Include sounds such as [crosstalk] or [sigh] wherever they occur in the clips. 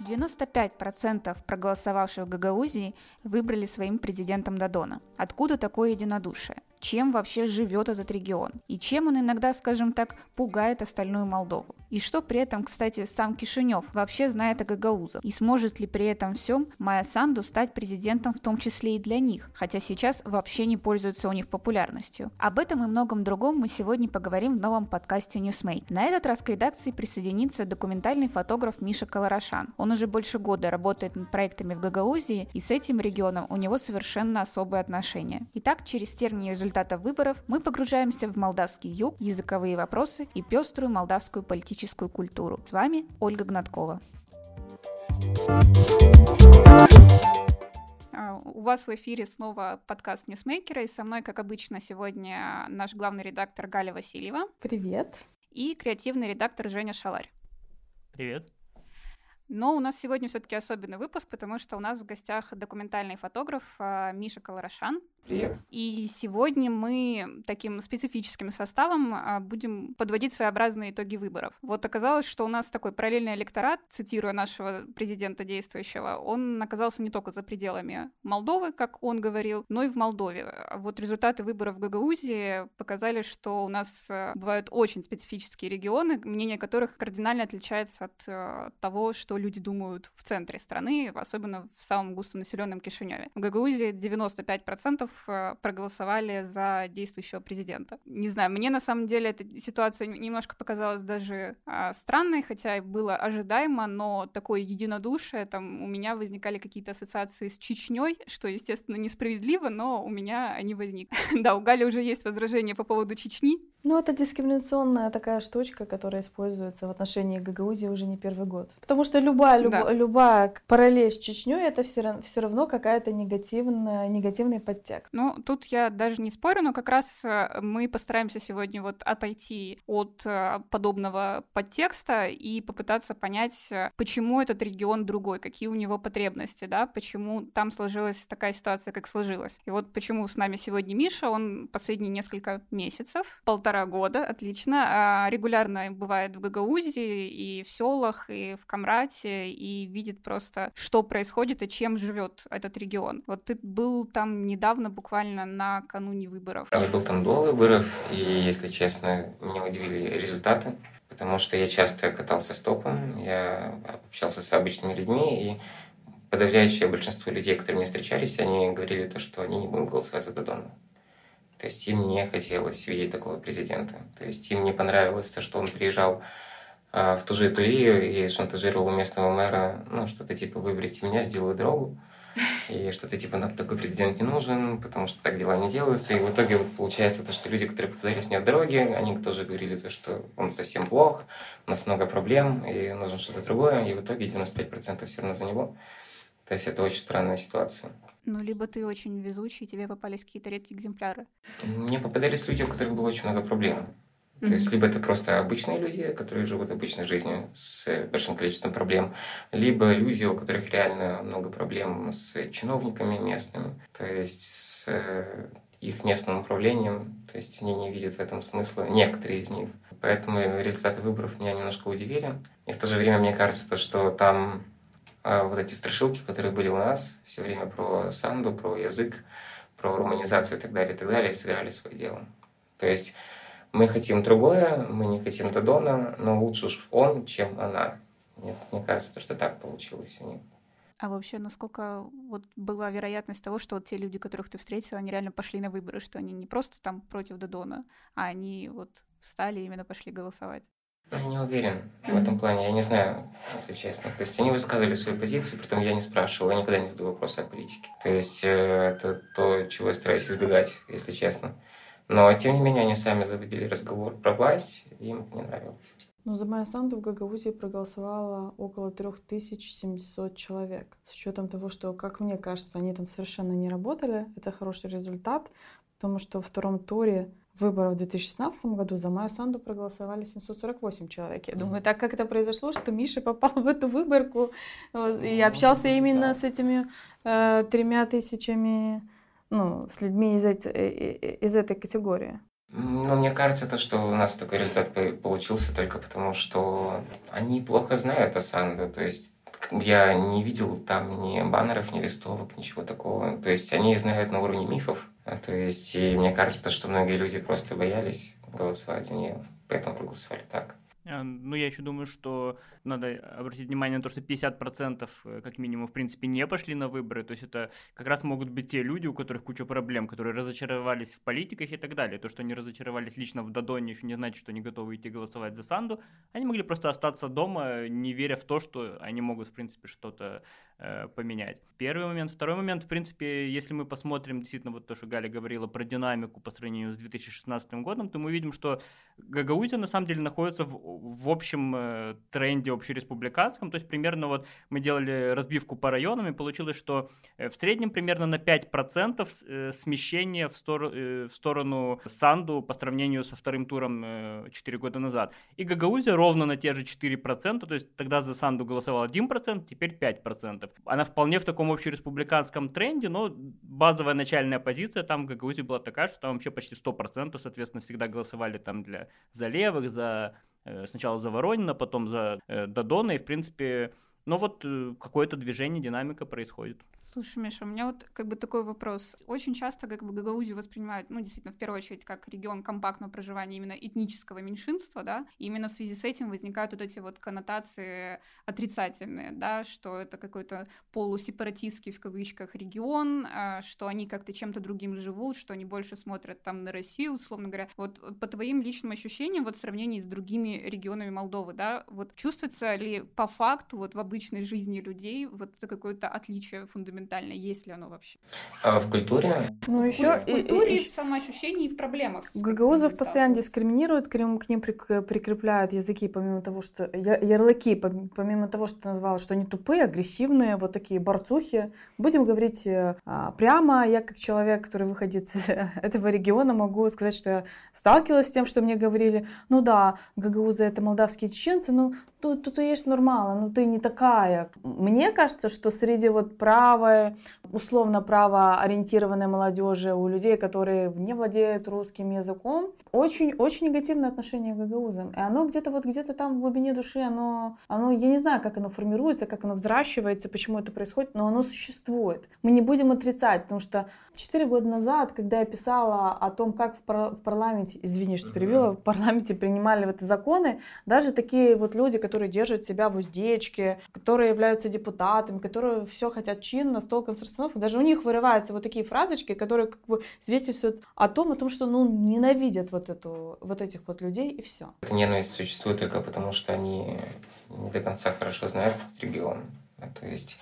95% проголосовавших в Гагаузии выбрали своим президентом Дадона. Откуда такое единодушие? чем вообще живет этот регион, и чем он иногда, скажем так, пугает остальную Молдову. И что при этом, кстати, сам Кишинев вообще знает о гагаузах, и сможет ли при этом всем Майя Санду стать президентом в том числе и для них, хотя сейчас вообще не пользуется у них популярностью. Об этом и многом другом мы сегодня поговорим в новом подкасте Newsmate. На этот раз к редакции присоединится документальный фотограф Миша Колорошан. Он уже больше года работает над проектами в Гагаузии, и с этим регионом у него совершенно особые отношения. Итак, через тернии результатов выборов мы погружаемся в молдавский юг, языковые вопросы и пеструю молдавскую политическую культуру. С вами Ольга Гнаткова. А, у вас в эфире снова подкаст Ньюсмейкера, и со мной, как обычно, сегодня наш главный редактор Галя Васильева. Привет. И креативный редактор Женя Шаларь. Привет. Но у нас сегодня все-таки особенный выпуск, потому что у нас в гостях документальный фотограф а, Миша Колорошан. Привет. И сегодня мы таким специфическим составом а, будем подводить своеобразные итоги выборов. Вот оказалось, что у нас такой параллельный электорат, цитируя нашего президента действующего, он оказался не только за пределами Молдовы, как он говорил, но и в Молдове. Вот результаты выборов в Гагаузии показали, что у нас а, бывают очень специфические регионы, мнение которых кардинально отличается от а, того, что люди думают в центре страны, особенно в самом густонаселенном Кишиневе. В Гагаузии 95% Э, проголосовали за действующего президента. Не знаю, мне на самом деле эта ситуация немножко показалась даже а, странной, хотя и было ожидаемо, но такое единодушие, там у меня возникали какие-то ассоциации с Чечней, что, естественно, несправедливо, но у меня они возникли. [laughs] Да, у Гали уже есть возражения по поводу Чечни, ну, это дискриминационная такая штучка, которая используется в отношении Гагаузии уже не первый год. Потому что любая, люб, да. любая параллель с Чечней это все, все равно какая-то негативная, негативный подтекст. Ну, тут я даже не спорю, но как раз э, мы постараемся сегодня вот отойти от э, подобного подтекста и попытаться понять, э, почему этот регион другой, какие у него потребности, да, почему там сложилась такая ситуация, как сложилась. И вот почему с нами сегодня Миша, он последние несколько месяцев, полтора полтора года, отлично. А, регулярно бывает в Гагаузии и в селах, и в Камрате, и видит просто, что происходит и чем живет этот регион. Вот ты был там недавно, буквально накануне выборов. Я был там до выборов, и, если честно, меня удивили результаты, потому что я часто катался стопом, я общался с обычными людьми, и подавляющее большинство людей, которые мне встречались, они говорили то, что они не будут голосовать за Додона. То есть им не хотелось видеть такого президента. То есть им не понравилось то, что он приезжал а, в ту же Тулию и шантажировал местного мэра, ну, что-то типа «выберите меня, сделаю дорогу». И что-то типа нам такой президент не нужен, потому что так дела не делаются. И в итоге вот получается то, что люди, которые попадались мне в дороге, они тоже говорили то, что он совсем плох, у нас много проблем, и нужно что-то другое. И в итоге 95% все равно за него. То есть это очень странная ситуация. Ну, либо ты очень везучий, и тебе попались какие-то редкие экземпляры. Мне попадались люди, у которых было очень много проблем. Mm-hmm. То есть, либо это просто обычные люди, которые живут обычной жизнью с большим количеством проблем, либо люди, у которых реально много проблем с чиновниками местными, то есть с э, их местным управлением, то есть они не видят в этом смысла, некоторые из них. Поэтому результаты выборов меня немножко удивили. И в то же время мне кажется, то, что там а вот эти страшилки, которые были у нас все время про санду, про язык, про руманизацию и так далее, и так далее, сыграли свое дело. То есть мы хотим другое, мы не хотим Додона, но лучше уж он, чем она. Нет, мне кажется, что так получилось у них. А вообще, насколько вот была вероятность того, что вот те люди, которых ты встретил, они реально пошли на выборы, что они не просто там против Додона, а они вот встали и именно пошли голосовать? Я не уверен в этом плане, я не знаю, если честно. То есть они высказывали свою позицию, притом я не спрашивал, я никогда не задаю вопросы о политике. То есть э, это то, чего я стараюсь избегать, если честно. Но, тем не менее, они сами заводили разговор про власть, и им это не нравилось. Ну, за Майя Санду в Гагаузии проголосовало около 3700 человек. С учетом того, что, как мне кажется, они там совершенно не работали, это хороший результат, потому что во втором туре выборов в 2016 году за Майю Санду проголосовали 748 человек. Я думаю, так как это произошло, что Миша попал в эту выборку и ну, общался именно с этими э, тремя тысячами, ну, с людьми из, эти, э, э, из этой категории. Ну, мне кажется, то, что у нас такой результат получился только потому, что они плохо знают о Санду. То есть я не видел там ни баннеров, ни листовок, ничего такого. То есть они знают на уровне мифов. То есть и мне кажется, то, что многие люди просто боялись голосовать за нее, поэтому проголосовали так. А, ну, я еще думаю, что надо обратить внимание на то, что 50% э, как минимум, в принципе, не пошли на выборы. То есть это как раз могут быть те люди, у которых куча проблем, которые разочаровались в политиках и так далее. То, что они разочаровались лично в Дадоне, еще не значит, что они готовы идти голосовать за Санду. Они могли просто остаться дома, не веря в то, что они могут, в принципе, что-то э, поменять. Первый момент. Второй момент, в принципе, если мы посмотрим действительно вот то, что Галя говорила про динамику по сравнению с 2016 годом, то мы видим, что Гагаузия на самом деле находится в, в общем э, тренде общереспубликанском, то есть примерно вот мы делали разбивку по районам, и получилось, что э, в среднем примерно на 5% э, смещение в, стор э, в сторону Санду по сравнению со вторым туром 4 года назад. И Гагаузия ровно на те же 4%, то есть тогда за Санду голосовал 1%, теперь 5%. Она вполне в таком общереспубликанском тренде, но базовая начальная позиция там в Гагаузии была такая, что там вообще почти 100%, соответственно, всегда голосовали там для за левых, за сначала за Воронина, потом за э, Додона, и, в принципе, но вот э, какое-то движение, динамика происходит. Слушай, Миша, у меня вот как бы такой вопрос. Очень часто как бы Гагаузию воспринимают, ну, действительно, в первую очередь, как регион компактного проживания именно этнического меньшинства, да, и именно в связи с этим возникают вот эти вот коннотации отрицательные, да, что это какой-то полусепаратистский, в кавычках, регион, а, что они как-то чем-то другим живут, что они больше смотрят там на Россию, условно говоря. Вот по твоим личным ощущениям, вот в сравнении с другими регионами Молдовы, да, вот чувствуется ли по факту вот в обычной жизни людей вот это какое-то отличие фундаментальное фундаментально, есть ли оно вообще? А в культуре? Ну, в, еще, в культуре, и, и, в самоощущении и в проблемах. Гагаузов постоянно дискриминируют, к ним, к ним прикрепляют языки, помимо того, что... Ярлыки, помимо того, что ты назвала, что они тупые, агрессивные, вот такие борцухи. Будем говорить э, а, прямо, я как человек, который выходит из [laughs] этого региона, могу сказать, что я сталкивалась с тем, что мне говорили, ну да, гагаузы это молдавские чеченцы, ну тут, тут есть нормально, ну ты не такая. Мне кажется, что среди вот правой, условно правоориентированной молодежи, у людей, которые не владеют русским языком, очень-очень негативное отношение к гагаузам. И оно где-то вот где-то там в глубине души, оно, оно, я не знаю, как оно формируется, как оно взращивается, почему это происходит, но оно существует. Мы не будем отрицать, потому что четыре года назад, когда я писала о том, как в, пар- в парламенте, извини, что перебила, в парламенте принимали вот законы, даже такие вот люди, которые держат себя в уздечке, которые являются депутатами, которые все хотят чинно, стол контрстанов, даже у них вырываются вот такие фразочки, которые как бы свидетельствуют о том, о том, что ну ненавидят вот эту, вот этих вот людей и все. Эта ненависть существует только потому, что они не до конца хорошо знают этот регион. То есть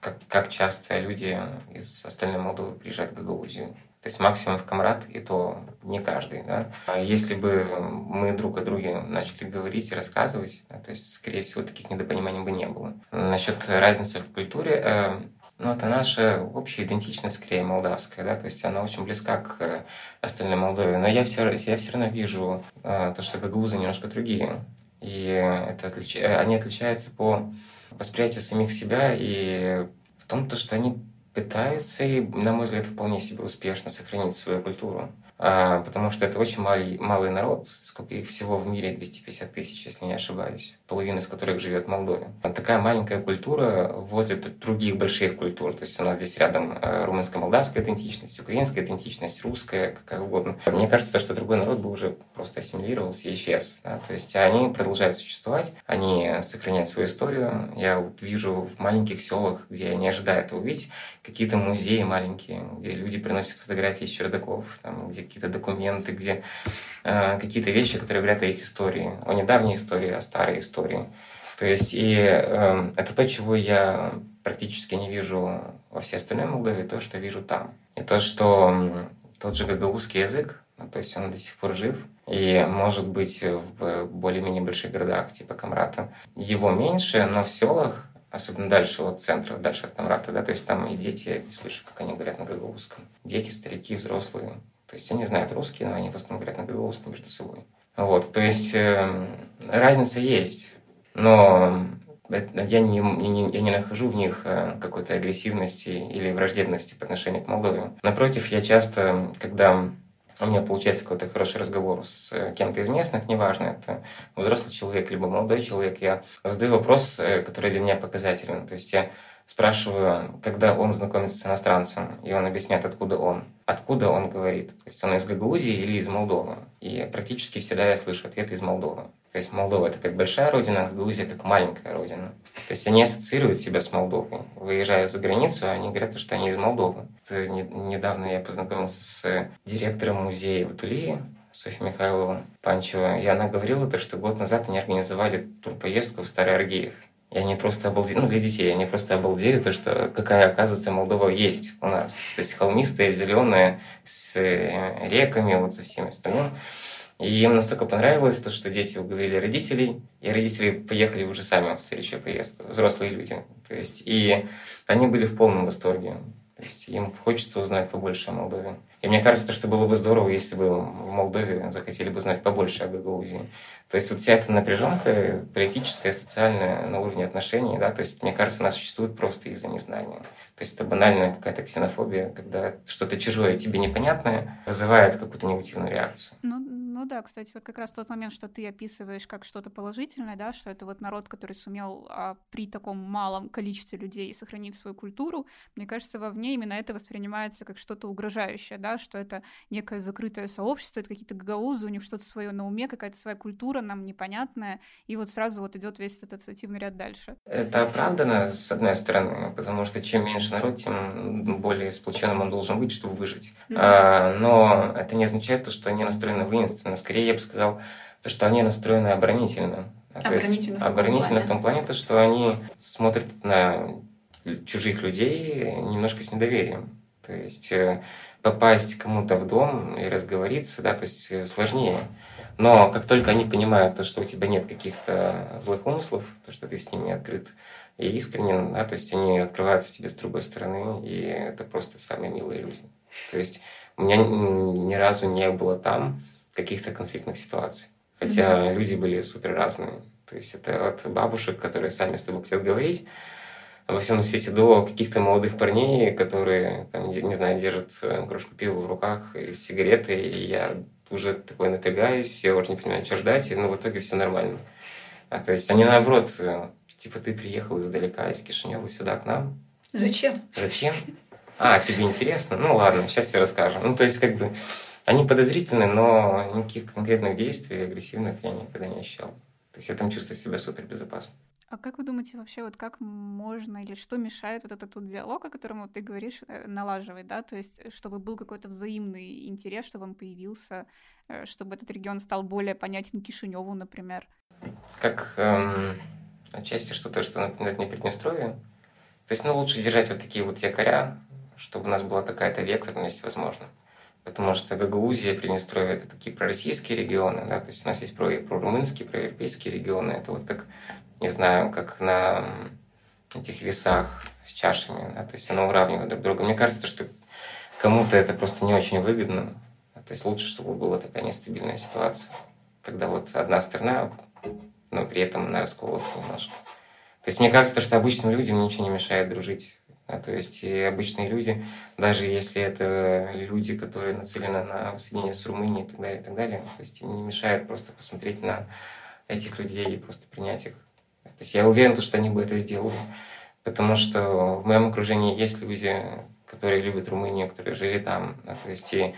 как, как часто люди из остальной Молдовы приезжают в Гагаузию. То есть максимум в Камрад, и то не каждый. Да? А если бы мы друг о друге начали говорить и рассказывать, то есть, скорее всего, таких недопониманий бы не было. Насчет разницы в культуре, э, ну, это наша общая идентичность, скорее, молдавская, да, то есть она очень близка к э, остальной Молдове. Но я все, я все равно вижу э, то, что гагаузы немножко другие. И это отлич... они отличаются по восприятию самих себя и в том, то, что они пытаются, и, на мой взгляд, вполне себе успешно сохранить свою культуру. А, потому что это очень малый, малый народ, сколько их всего в мире, 250 тысяч, если не ошибаюсь, половина из которых живет в Молдове. Такая маленькая культура возле других больших культур, то есть у нас здесь рядом э, румынско-молдавская идентичность, украинская идентичность, русская, какая угодно. Мне кажется, что другой народ бы уже просто ассимилировался и исчез. Да? То есть они продолжают существовать, они сохраняют свою историю. Я вот вижу в маленьких селах, где я не ожидаю это увидеть, какие-то музеи маленькие, где люди приносят фотографии из чердаков, там, где какие-то документы, где э, какие-то вещи, которые говорят о их истории, о недавней истории, о старой истории. То есть и э, это то, чего я практически не вижу во всей остальной Молдове, то, что вижу там. И то, что тот же гагаузский язык, ну, то есть он до сих пор жив, и может быть в более-менее больших городах типа Камрата. Его меньше, но в селах особенно дальше от центра, дальше от Камрата, да, то есть там и дети, слышу, как они говорят на гагаузском. Дети, старики, взрослые. То есть они знают русский, но они в основном говорят на гагаузском между собой. Вот, то есть э, разница есть, но я не, не, я не нахожу в них э, какой-то агрессивности или враждебности по отношению к Молдове. Напротив, я часто, когда у меня получается какой-то хороший разговор с э, кем-то из местных, неважно, это взрослый человек, либо молодой человек, я задаю вопрос, э, который для меня показателен. То есть я спрашиваю, когда он знакомится с иностранцем, и он объясняет, откуда он. Откуда он говорит. То есть он из Гагаузии или из Молдовы. И практически всегда я слышу ответы из Молдовы. То есть Молдова — это как большая родина, а Гагаузия — как маленькая родина. То есть они ассоциируют себя с Молдовой. Выезжая за границу, они говорят, что они из Молдовы. Это не, недавно я познакомился с директором музея в Тулии, Софья Михайлова Панчева, и она говорила, то, что год назад они организовали турпоездку в Старый Аргеев. И они просто обалдели, ну, для детей, они просто обалдели, то, что какая, оказывается, Молдова есть у нас. То есть холмистая, зеленая, с э, реками, вот со всем остальным. И им настолько понравилось то, что дети уговорили родителей, и родители поехали уже сами в следующую поездку, взрослые люди. То есть, и они были в полном восторге. То есть им хочется узнать побольше о Молдове. Мне кажется, что было бы здорово, если бы в Молдове захотели бы знать побольше о Гагаузии. То есть вот вся эта напряженка политическая, социальная на уровне отношений, да, то есть мне кажется, она существует просто из-за незнания. То есть это банальная какая-то ксенофобия, когда что-то чужое тебе непонятное вызывает какую-то негативную реакцию. Ну, ну да, кстати, вот как раз тот момент, что ты описываешь как что-то положительное, да, что это вот народ, который сумел а, при таком малом количестве людей сохранить свою культуру, мне кажется, вовне именно это воспринимается как что-то угрожающее, да, что это некое закрытое сообщество, это какие-то гагаузы, у них что-то свое на уме, какая-то своя культура нам непонятная, и вот сразу вот идет весь этот ассоциативный ряд дальше. Это оправдано, с одной стороны, потому что чем меньше народ, тем более сплоченным он должен быть, чтобы выжить. Mm-hmm. А, но это не означает то, что они настроены воинственно но скорее я бы сказал, то, что они настроены оборонительно. Оборонительно, то есть, в, оборонительно в том плане, то, что они смотрят на чужих людей немножко с недоверием. То есть э, попасть кому-то в дом и разговориться, да, то есть э, сложнее. Но как только они понимают то, что у тебя нет каких-то злых умыслов, то, что ты с ними открыт и искренен, да, то есть они открываются тебе с другой стороны, и это просто самые милые люди. То есть у меня ни разу не было там каких-то конфликтных ситуаций. Хотя mm-hmm. люди были супер разные. То есть это от бабушек, которые сами с тобой хотят говорить, во всем свете до каких-то молодых парней, которые, там, не знаю, держат э, кружку пива в руках и сигареты, и я уже такой напрягаюсь, я уже не понимаю, что ждать, но в итоге все нормально. А, то есть они наоборот, э, типа ты приехал издалека, из Кишинева сюда к нам. Зачем? Зачем? А, тебе интересно? Ну ладно, сейчас я расскажу. Ну, то есть, как бы, они подозрительны, но никаких конкретных действий агрессивных я никогда не ощущал. То есть я там чувствую себя супер безопасно. А как вы думаете вообще, вот как можно или что мешает вот этот вот диалог, о котором вот ты говоришь, э, налаживать, да, то есть э, чтобы был какой-то взаимный интерес, чтобы он появился, э, чтобы этот регион стал более понятен Кишиневу, например? Как эм, отчасти что-то, что, например, не Приднестровье. То есть, ну, лучше держать вот такие вот якоря, чтобы у нас была какая-то векторность, возможно потому что Гагаузия, Приднестровье – это такие пророссийские регионы, да, то есть у нас есть про, про румынские, про европейские регионы, это вот как, не знаю, как на этих весах с чашами, да, то есть оно уравнивает друг друга. Мне кажется, что кому-то это просто не очень выгодно, то есть лучше, чтобы была такая нестабильная ситуация, когда вот одна страна, но при этом она расколота немножко. То есть мне кажется, что обычным людям ничего не мешает дружить да, то есть обычные люди, даже если это люди, которые нацелены на воссоединение с Румынией и так далее, и так далее, то есть им не мешает просто посмотреть на этих людей и просто принять их. То есть я уверен, что они бы это сделали, потому что в моем окружении есть люди, которые любят Румынию, которые жили там, да, то есть и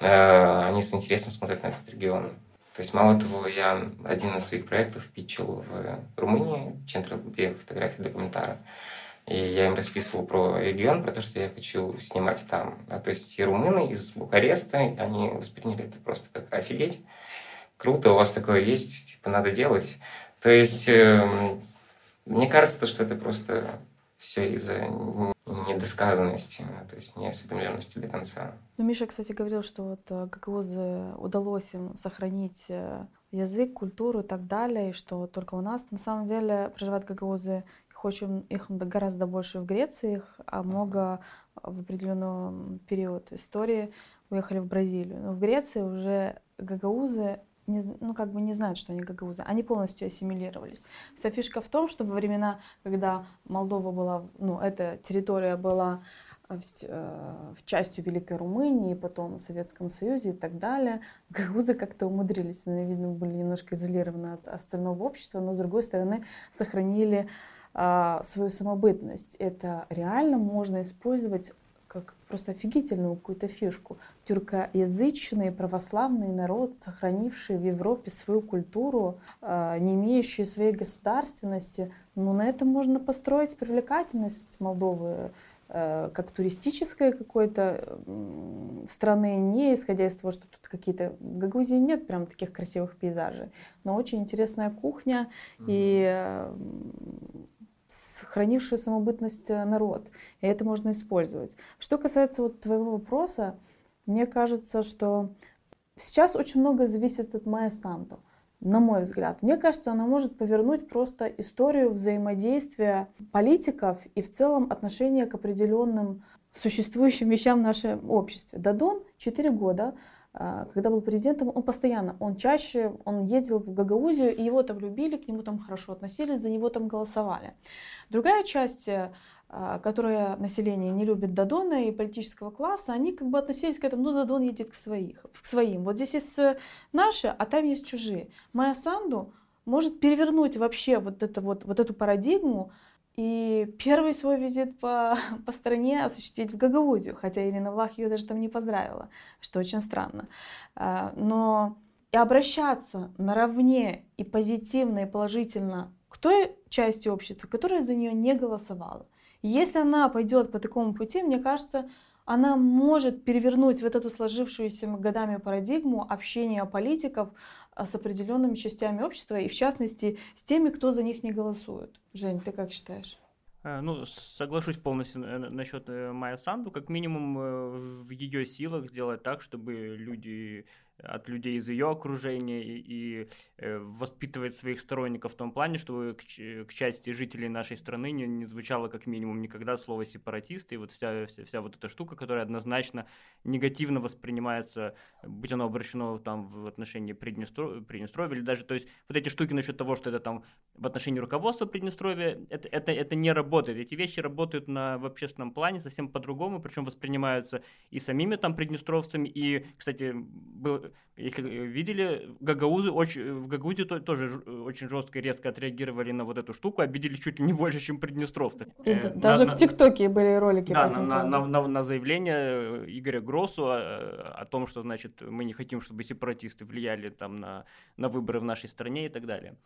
э, они с интересом смотрят на этот регион. То есть, мало того, я один из своих проектов питчил в Румынии, центр, где фотографии документара. И я им расписывал про регион, про то, что я хочу снимать там. А, то есть и румыны из Бухареста, они восприняли это просто как офигеть. Круто, у вас такое есть, типа надо делать. То есть э, мне кажется, что это просто все из-за недосказанности, то есть неосведомленности до конца. Ну, Миша, кстати, говорил, что вот э, Гагаузы удалось им сохранить э, язык, культуру и так далее, и что только у нас на самом деле проживают гагаузы Хочем их гораздо больше в Греции, их а много в определенный период истории уехали в Бразилию. Но в Греции уже гагаузы не, ну, как бы не знают, что они гагаузы. Они полностью ассимилировались. Вся фишка в том, что во времена, когда Молдова была, ну, эта территория была в, э, в частью Великой Румынии, потом в Советском Союзе и так далее. Гагаузы как-то умудрились, они, видно, были немножко изолированы от остального общества, но, с другой стороны, сохранили а, свою самобытность. Это реально можно использовать как просто офигительную какую-то фишку. Тюркоязычный православный народ, сохранивший в Европе свою культуру, а, не имеющий своей государственности, ну, на этом можно построить привлекательность Молдовы Э, как туристической какой-то страны, не исходя из того, что тут какие-то... В Гагаузии нет прям таких красивых пейзажей, но очень интересная кухня mm-hmm. и сохранившую самобытность э, народ. И это можно использовать. Что касается вот твоего вопроса, мне кажется, что сейчас очень много зависит от Майя Санто на мой взгляд. Мне кажется, она может повернуть просто историю взаимодействия политиков и в целом отношения к определенным существующим вещам в нашем обществе. Дадон 4 года, когда был президентом, он постоянно, он чаще, он ездил в Гагаузию, и его там любили, к нему там хорошо относились, за него там голосовали. Другая часть э, а, которое население не любит Дадона и политического класса, они как бы относились к этому, ну, Дадон едет к, своих, к своим. Вот здесь есть э, наши, а там есть чужие. Майя Санду может перевернуть вообще вот, это вот, вот эту парадигму и первый свой визит по, [laughs] по стране осуществить в Гагаузию, хотя Ирина Влах ее даже там не поздравила, что очень странно. А, но и обращаться наравне и позитивно, и положительно к той части общества, которая за нее не голосовала. Если она пойдет по такому пути, мне кажется, она может перевернуть вот эту сложившуюся годами парадигму общения политиков с определенными частями общества и, в частности, с теми, кто за них не голосует. Жень, ты как считаешь? Э, ну, соглашусь полностью насчет э, Майя Санду. Как минимум э, в ее силах сделать так, чтобы люди от людей из ее окружения и, и э, воспитывать своих сторонников в том плане, чтобы к, к части жителей нашей страны не, не звучало как минимум никогда слово сепаратисты. И вот вся, вся, вся вот эта штука, которая однозначно негативно воспринимается, будь оно обращено там в отношении Приднестровья, Приднестровья или даже, то есть вот эти штуки насчет того, что это там в отношении руководства Приднестровья, это, это, это не работает. Эти вещи работают на, в общественном плане совсем по-другому, причем воспринимаются и самими там приднестровцами, и, кстати, был, если э, видели, гагаузы очень, в Гагаузе тоже очень жестко и резко отреагировали на вот эту штуку, обидели чуть ли не больше, чем приднестровцы. Э, даже на, в ТикТоке были ролики. Да, на, на, на, на, на заявление э, Игоря Гроссу о, о том, что, значит, мы не хотим, чтобы сепаратисты влияли там на, на выборы в нашей стране и так далее.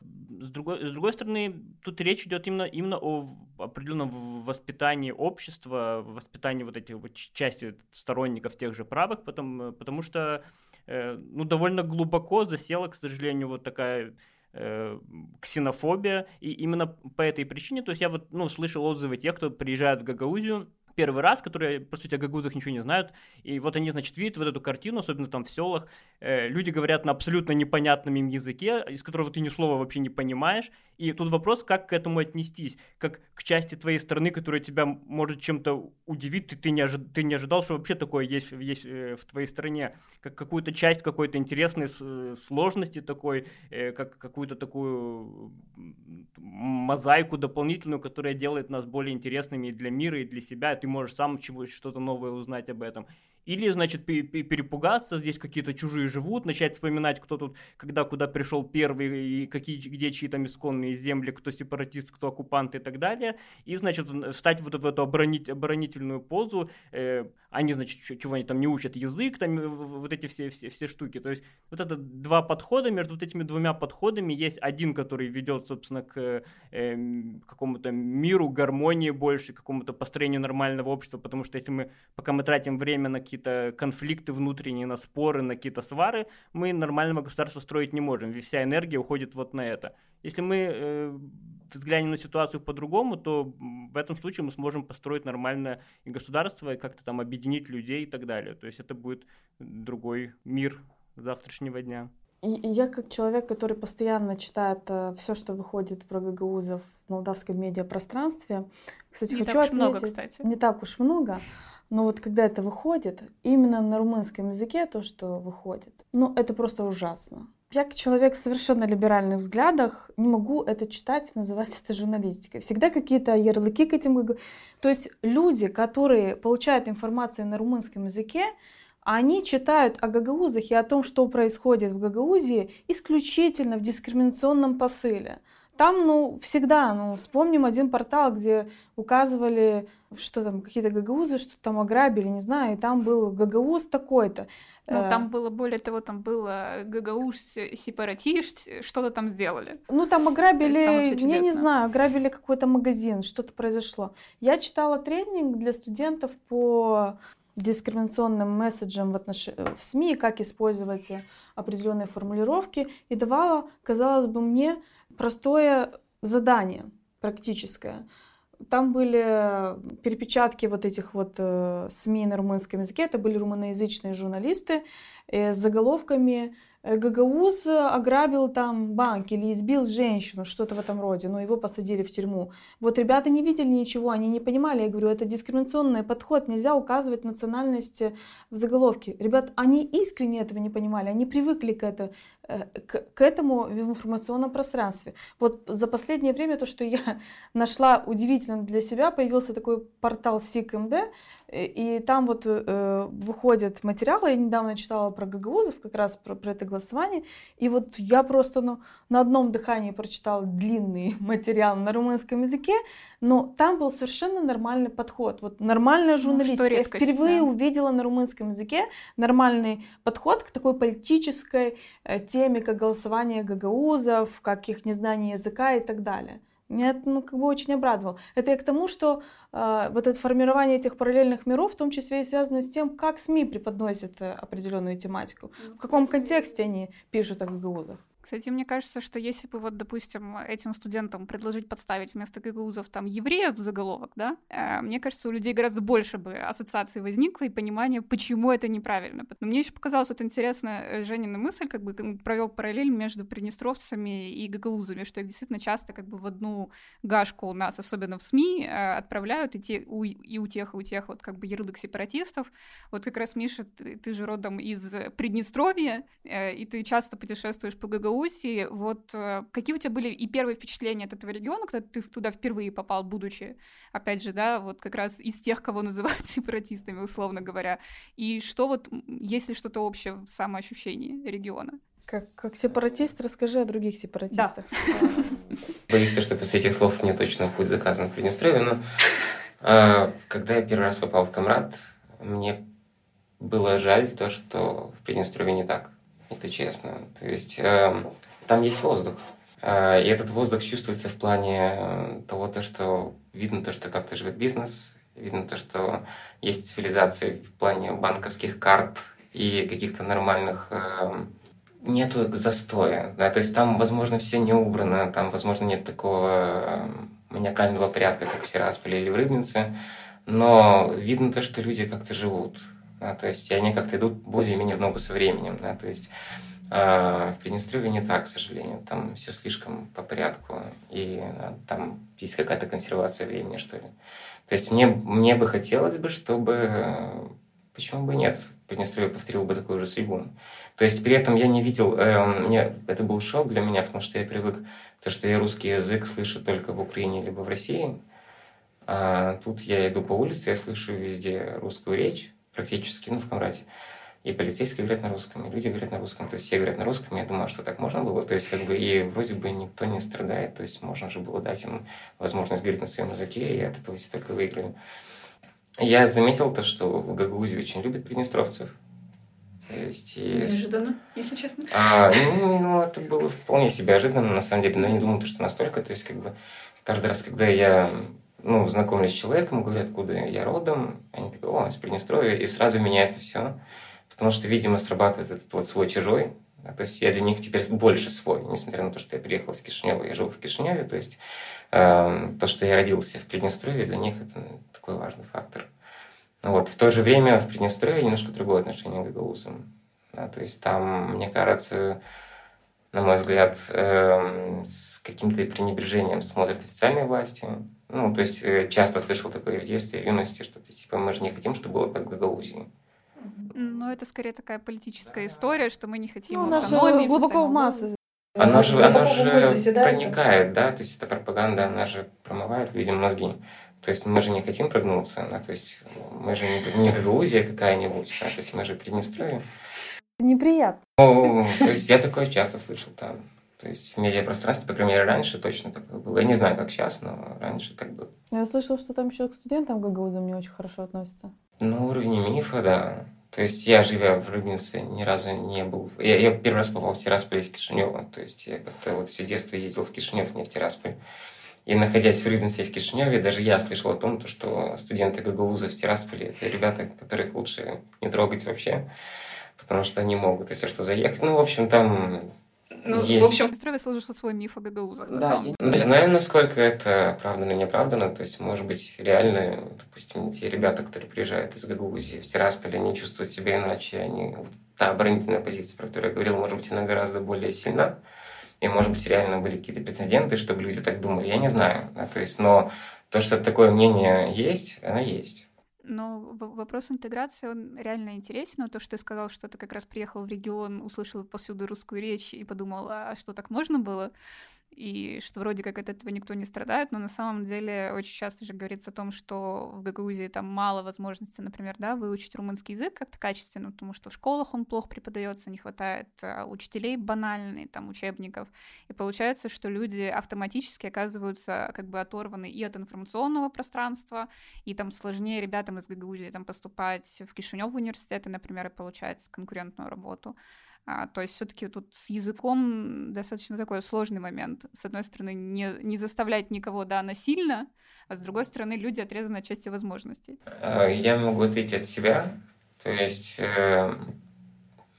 С другой, с другой стороны, тут речь идет именно, именно о определенном воспитании общества, воспитании вот этих вот части сторонников тех же правых, потому, потому что Э, ну, довольно глубоко засела, к сожалению, вот такая э, ксенофобия, и именно по этой причине, то есть я вот, ну, слышал отзывы тех, кто приезжает в Гагаузию, первый раз, которые, по сути, о гагузах ничего не знают. И вот они, значит, видят вот эту картину, особенно там в селах. Э, люди говорят на абсолютно непонятном им языке, из которого ты ни слова вообще не понимаешь. И тут вопрос, как к этому отнестись. Как к части твоей страны, которая тебя может чем-то удивить, ты, ты, не, ожи, ты не ожидал, что вообще такое есть, есть э, в твоей стране. Как какую-то часть какой-то интересной сложности такой, э, как какую-то такую мозаику дополнительную, которая делает нас более интересными и для мира, и для себя ты можешь сам что-то новое узнать об этом. Или, значит, перепугаться, здесь какие-то чужие живут, начать вспоминать, кто тут, когда, куда пришел первый, и какие, где чьи там исконные земли, кто сепаратист, кто оккупант и так далее. И, значит, встать вот в эту оборонить, оборонительную позу. Э, они, значит, чего они там не учат язык, там вот эти все, все, все штуки. То есть вот это два подхода, между вот этими двумя подходами есть один, который ведет, собственно, к э, какому-то миру, гармонии больше, какому-то построению нормального общества, потому что если мы, пока мы тратим время на какие-то конфликты внутренние, на споры, на какие-то свары, мы нормального государства строить не можем. Ведь вся энергия уходит вот на это. Если мы э, взглянем на ситуацию по-другому, то в этом случае мы сможем построить нормальное государство и как-то там объединить людей и так далее. То есть это будет другой мир завтрашнего дня. Я как человек, который постоянно читает э, все, что выходит про гагаузов в молдавском медиапространстве, кстати, не хочу так отметить, много, кстати. не так уж много, но вот когда это выходит, именно на румынском языке то, что выходит, ну, это просто ужасно. я как человек совершенно либеральных взглядах не могу это читать, называть это журналистикой. Всегда какие-то ярлыки к этим. То есть люди, которые получают информацию на румынском языке, они читают о гагаузах и о том, что происходит в Гагаузии, исключительно в дискриминационном посыле. Там, ну, всегда, ну, вспомним один портал, где указывали, что там, какие-то гагаузы, что там ограбили, не знаю, и там был гагауз такой-то. Ну, там было, более того, там было гагауз сепаратист, что-то там сделали. Ну, там ограбили, там я не знаю, ограбили какой-то магазин, что-то произошло. Я читала тренинг для студентов по дискриминационным месседжам в, отнош... в СМИ, как использовать определенные формулировки, и давала, казалось бы, мне простое задание практическое. Там были перепечатки вот этих вот э, СМИ на румынском языке, это были румыноязычные журналисты э, с заголовками Э, Гагауз ограбил там банк или избил женщину, что-то в этом роде, но его посадили в тюрьму. Вот ребята не видели ничего, они не понимали. Я говорю, это дискриминационный подход, нельзя указывать национальность в заголовке. Ребят, они искренне этого не понимали, они привыкли к, это, э, к, к этому в информационном пространстве. Вот за последнее время то, что я [laughs] нашла удивительным для себя, появился такой портал SICMD, и там вот э, выходят материалы, я недавно читала про гагаузов, как раз про, про это голосование, и вот я просто ну, на одном дыхании прочитала длинный [laughs] материал на румынском языке, но там был совершенно нормальный подход, вот нормальная журналистика. Ну, я впервые да. увидела на румынском языке нормальный подход к такой политической э, теме, как голосование гагаузов, как их незнание языка и так далее. Меня это ну, как бы очень обрадовало. Это и к тому, что э, вот это формирование этих параллельных миров в том числе и связано с тем, как СМИ преподносят э, определенную тематику, ну, в каком контексте они пишут о ГГУЗах. Кстати, мне кажется, что если бы вот, допустим, этим студентам предложить подставить вместо ГГУЗов там евреев в заголовок, да, э, мне кажется, у людей гораздо больше бы ассоциаций возникло и понимания, почему это неправильно. Но мне еще показалась вот интересная э, Женина мысль, как бы провел параллель между приднестровцами и ГГУЗами, что их действительно часто как бы в одну гашку у нас, особенно в СМИ, э, отправляют и, те, у, и у тех, и у тех вот как бы ярлык сепаратистов. Вот как раз, Миша, ты, ты же родом из Приднестровья, э, и ты часто путешествуешь по ГГУ, Белоруссии. Вот э, какие у тебя были и первые впечатления от этого региона, когда ты туда впервые попал, будучи, опять же, да, вот как раз из тех, кого называют [laughs] сепаратистами, условно говоря. И что вот, есть ли что-то общее в самоощущении региона? Как, как сепаратист, расскажи о других сепаратистах. Да. [laughs] Боюсь, что после этих слов мне точно путь заказан в Приднестровье, но а, когда я первый раз попал в Камрад, мне было жаль то, что в Приднестровье не так это честно. То есть э, там есть воздух. Э, и этот воздух чувствуется в плане э, того, то, что видно то, что как-то живет бизнес, видно то, что есть цивилизация в плане банковских карт и каких-то нормальных э, нету застоя, да, то есть там, возможно, все не убрано, там, возможно, нет такого э, маниакального порядка, как все распылили в Рыбнице, но видно то, что люди как-то живут, да, то есть они как-то идут более-менее в ногу со временем, да, то есть э, в Приднестровье не так, к сожалению, там все слишком по порядку, и э, там есть какая-то консервация времени, что ли. То есть мне, мне бы хотелось бы, чтобы, почему бы нет, Приднестровье повторил бы такую же судьбу. То есть при этом я не видел, э, мне, это был шок для меня, потому что я привык, то, что я русский язык слышу только в Украине либо в России, а тут я иду по улице, я слышу везде русскую речь, практически, ну, в Камрате. И полицейские говорят на русском, и люди говорят на русском, то есть все говорят на русском, я думаю, что так можно было, то есть как бы и вроде бы никто не страдает, то есть можно же было дать им возможность говорить на своем языке, и от этого все только выиграли. Я заметил то, что в Гагаузии очень любят приднестровцев. То есть, и... Неожиданно, если честно. А, ну, ну, это было вполне себе ожиданно, на самом деле, но я не думал, что настолько, то есть как бы каждый раз, когда я ну, знакомлюсь с человеком, говорят, откуда я родом, они такие, о, из Приднестровья, и сразу меняется все, потому что, видимо, срабатывает этот вот свой-чужой, да, то есть я для них теперь больше свой, несмотря на то, что я приехал из Кишинева, я живу в Кишиневе, то есть э, то, что я родился в Приднестровье, для них это такой важный фактор. Вот. В то же время в Приднестровье немножко другое отношение к гагаузам. Да, то есть там, мне кажется, на мой взгляд, э, с каким-то пренебрежением смотрят официальные власти, ну, то есть э, часто слышал такое в детстве, в юности, что-то типа мы же не хотим, чтобы было как в Гагаузии. Ну, это скорее такая политическая история, что мы не хотим Ну, автономии. глубоко в массы. Оно же, Глубоко же проникает, да, то есть эта пропаганда, она же промывает людям мозги. То есть мы же не хотим прогнуться, да, то есть мы же не, не Гагаузия какая-нибудь, да, то есть мы же Приднестровье. Неприятно. Ну, то есть я такое часто слышал там. То есть в медиапространстве, по крайней мере, раньше точно такое было. Я не знаю, как сейчас, но раньше так было. Я слышала, что там еще к студентам гагаузам не очень хорошо относятся. На уровне мифа, да. То есть я, живя в Рыбнице, ни разу не был... Я, я первый раз попал в Тирасполь из Кишинева. То есть я как-то вот все детство ездил в Кишинев, не в Тирасполь. И находясь в Рыбнице и в Кишиневе, даже я слышал о том, то, что студенты гагауза в Тирасполе – это ребята, которых лучше не трогать вообще, потому что они могут, если что, заехать. Ну, в общем, там Ну, есть... в общем, в Пестрове сложился свой миф о гагаузах, на Да, самом я деле. не знаю, насколько это оправдано или неоправдано. То есть, может быть, реально, допустим, те ребята, которые приезжают из Гагаузии в Тирасполь, они чувствуют себя иначе. Они, вот та оборонительная позиция, про которую я говорил, может быть, она гораздо более сильна. И, может быть, реально были какие-то прецеденты, чтобы люди так думали. Я не знаю. Да, то есть, но то, что такое мнение есть, оно есть. Но вопрос интеграции, он реально интересен. Но то, что ты сказал, что ты как раз приехал в регион, услышал повсюду русскую речь и подумал, а что так можно было? И что вроде как от этого никто не страдает, но на самом деле очень часто же говорится о том, что в Гагаузии там мало возможностей, например, да, выучить румынский язык как-то качественно, потому что в школах он плохо преподается, не хватает а, учителей банальных, там, учебников. И получается, что люди автоматически оказываются как бы оторваны и от информационного пространства, и там сложнее ребятам из Гагаузии там поступать в Кишинев университеты, например, и получать конкурентную работу. А, то есть все-таки тут с языком достаточно такой сложный момент. С одной стороны, не, не заставлять никого, да, насильно, а с другой стороны, люди отрезаны от части возможностей. Э, Я могу ответить от себя. То есть э,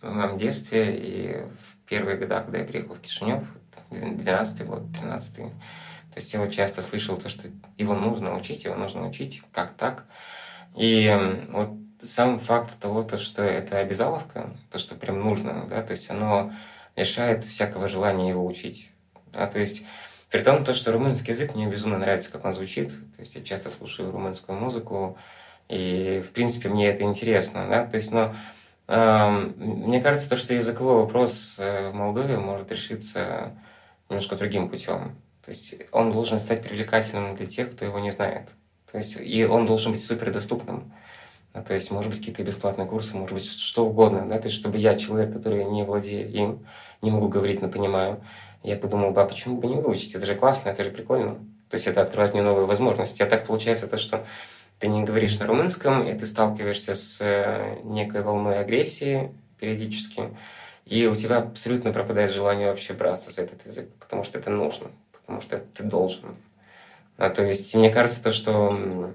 в моем детстве и в первые года, когда я приехал в Кишинев, 12 год, 13 то есть я вот часто слышал то, что его нужно учить, его нужно учить, как так. И вот сам факт того, то, что это обязаловка, то, что прям нужно, да, то есть оно лишает всякого желания его учить. Да, то есть при том, то, что румынский язык мне безумно нравится, как он звучит. То есть я часто слушаю румынскую музыку, и, в принципе, мне это интересно, да, то есть, но эм, мне кажется, то, что языковой вопрос э, в Молдове может решиться немножко другим путем. То есть он должен стать привлекательным для тех, кто его не знает. То есть и он должен быть супердоступным. А, То есть, может быть, какие-то бесплатные курсы, может быть, что угодно, да, то есть, чтобы я, человек, который не владею им, не могу говорить, но понимаю, я подумал бы, а почему бы не выучить? Это же классно, это же прикольно. То есть, это открывает мне новые возможности. А так получается то, что ты не говоришь на румынском, и ты сталкиваешься с э, некой волной агрессии периодически, и у тебя абсолютно пропадает желание вообще браться за этот язык, потому что это нужно, потому что ты должен. А, то есть, мне кажется, то, что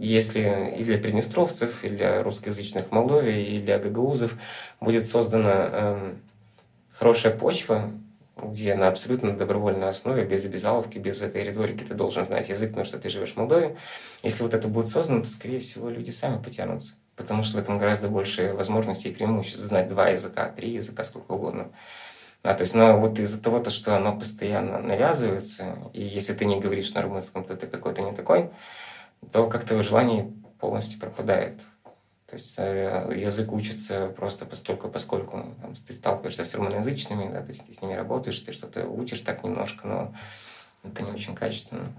если и для приднестровцев, и для русскоязычных в Молдове, и для гагаузов будет создана эм, хорошая почва, где на абсолютно добровольной основе, без обязаловки, без этой риторики ты должен знать язык, потому что ты живешь в Молдове. Если вот это будет создано, то, скорее всего, люди сами потянутся. Потому что в этом гораздо больше возможностей и преимуществ знать два языка, три языка, сколько угодно. А, то есть, но вот из-за того, то, что оно постоянно навязывается, и если ты не говоришь на румынском, то ты какой-то не такой, то как-то желание полностью пропадает. То есть э, язык учится просто постольку, поскольку там, ты сталкиваешься с румыноязычными, да, то есть ты с ними работаешь, ты что-то учишь так немножко, но это не очень качественно.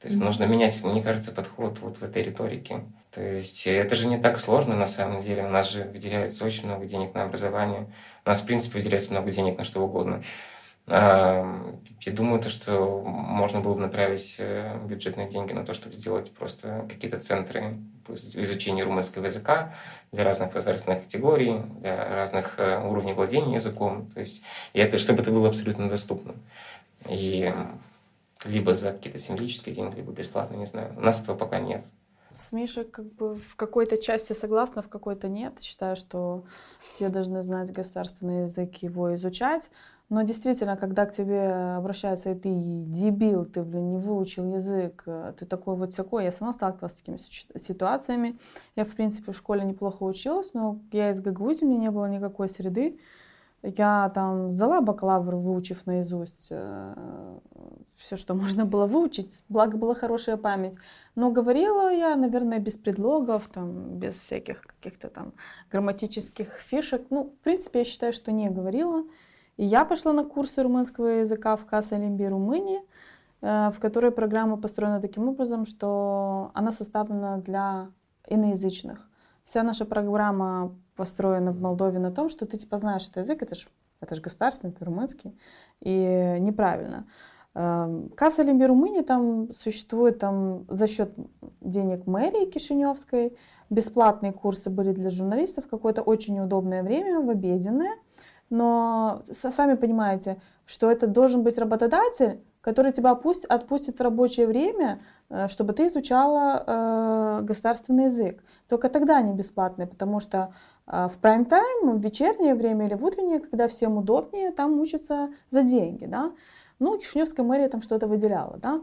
То есть нужно менять, мне кажется, подход вот в этой риторике. То есть это же не так сложно на самом деле. У нас же выделяется очень много денег на образование. У нас, в принципе, выделяется много денег на что угодно. Я думаю, то, что можно было бы направить э, бюджетные деньги на то, чтобы сделать просто какие-то центры по изучению румынского языка для разных возрастных категорий, для разных э, уровней владения языком. То есть, и это, чтобы это было абсолютно доступно. И либо за какие-то символические деньги, либо бесплатно, не знаю. У нас этого пока нет. С Мишей как бы в какой-то части согласна, в какой-то нет. Считаю, что все должны знать государственный язык, его изучать. Но действительно, когда к тебе обращаются, и ты дебил, ты, блин, не выучил язык, э, ты такой вот всякой. Я сама сталкивалась с такими ситуациями. Я, в принципе, в школе неплохо училась, но я из Гагаузии, у меня не было никакой среды. Я там сдала бакалавр, выучив наизусть э, все, что [laughs] можно было выучить, благо была хорошая память. Но говорила я, наверное, без предлогов, там, без всяких каких-то там грамматических фишек. Ну, в принципе, я считаю, что не говорила. И я пошла на курсы румынского языка в Касса Лимби Румынии, э, в которой программа построена таким образом, что она составлена для иноязычных. Вся наша программа построена в Молдове на том, что ты типа знаешь этот язык, это же это ж государственный, это румынский, и неправильно. Эм, Касса Лимби Румынии там существует там за счет денег мэрии Кишиневской. Бесплатные курсы были для журналистов, какое-то очень неудобное время, в обеденное. Но сами понимаете, что это должен быть работодатель, который тебя отпустит, отпустит в рабочее время, э, чтобы ты изучала э, государственный язык. Только тогда они бесплатные, потому что э, в прайм-тайм, в вечернее время или в утреннее, когда всем удобнее, там учатся за деньги. Да? Ну, Кишиневская мэрия там что-то выделяла. Да?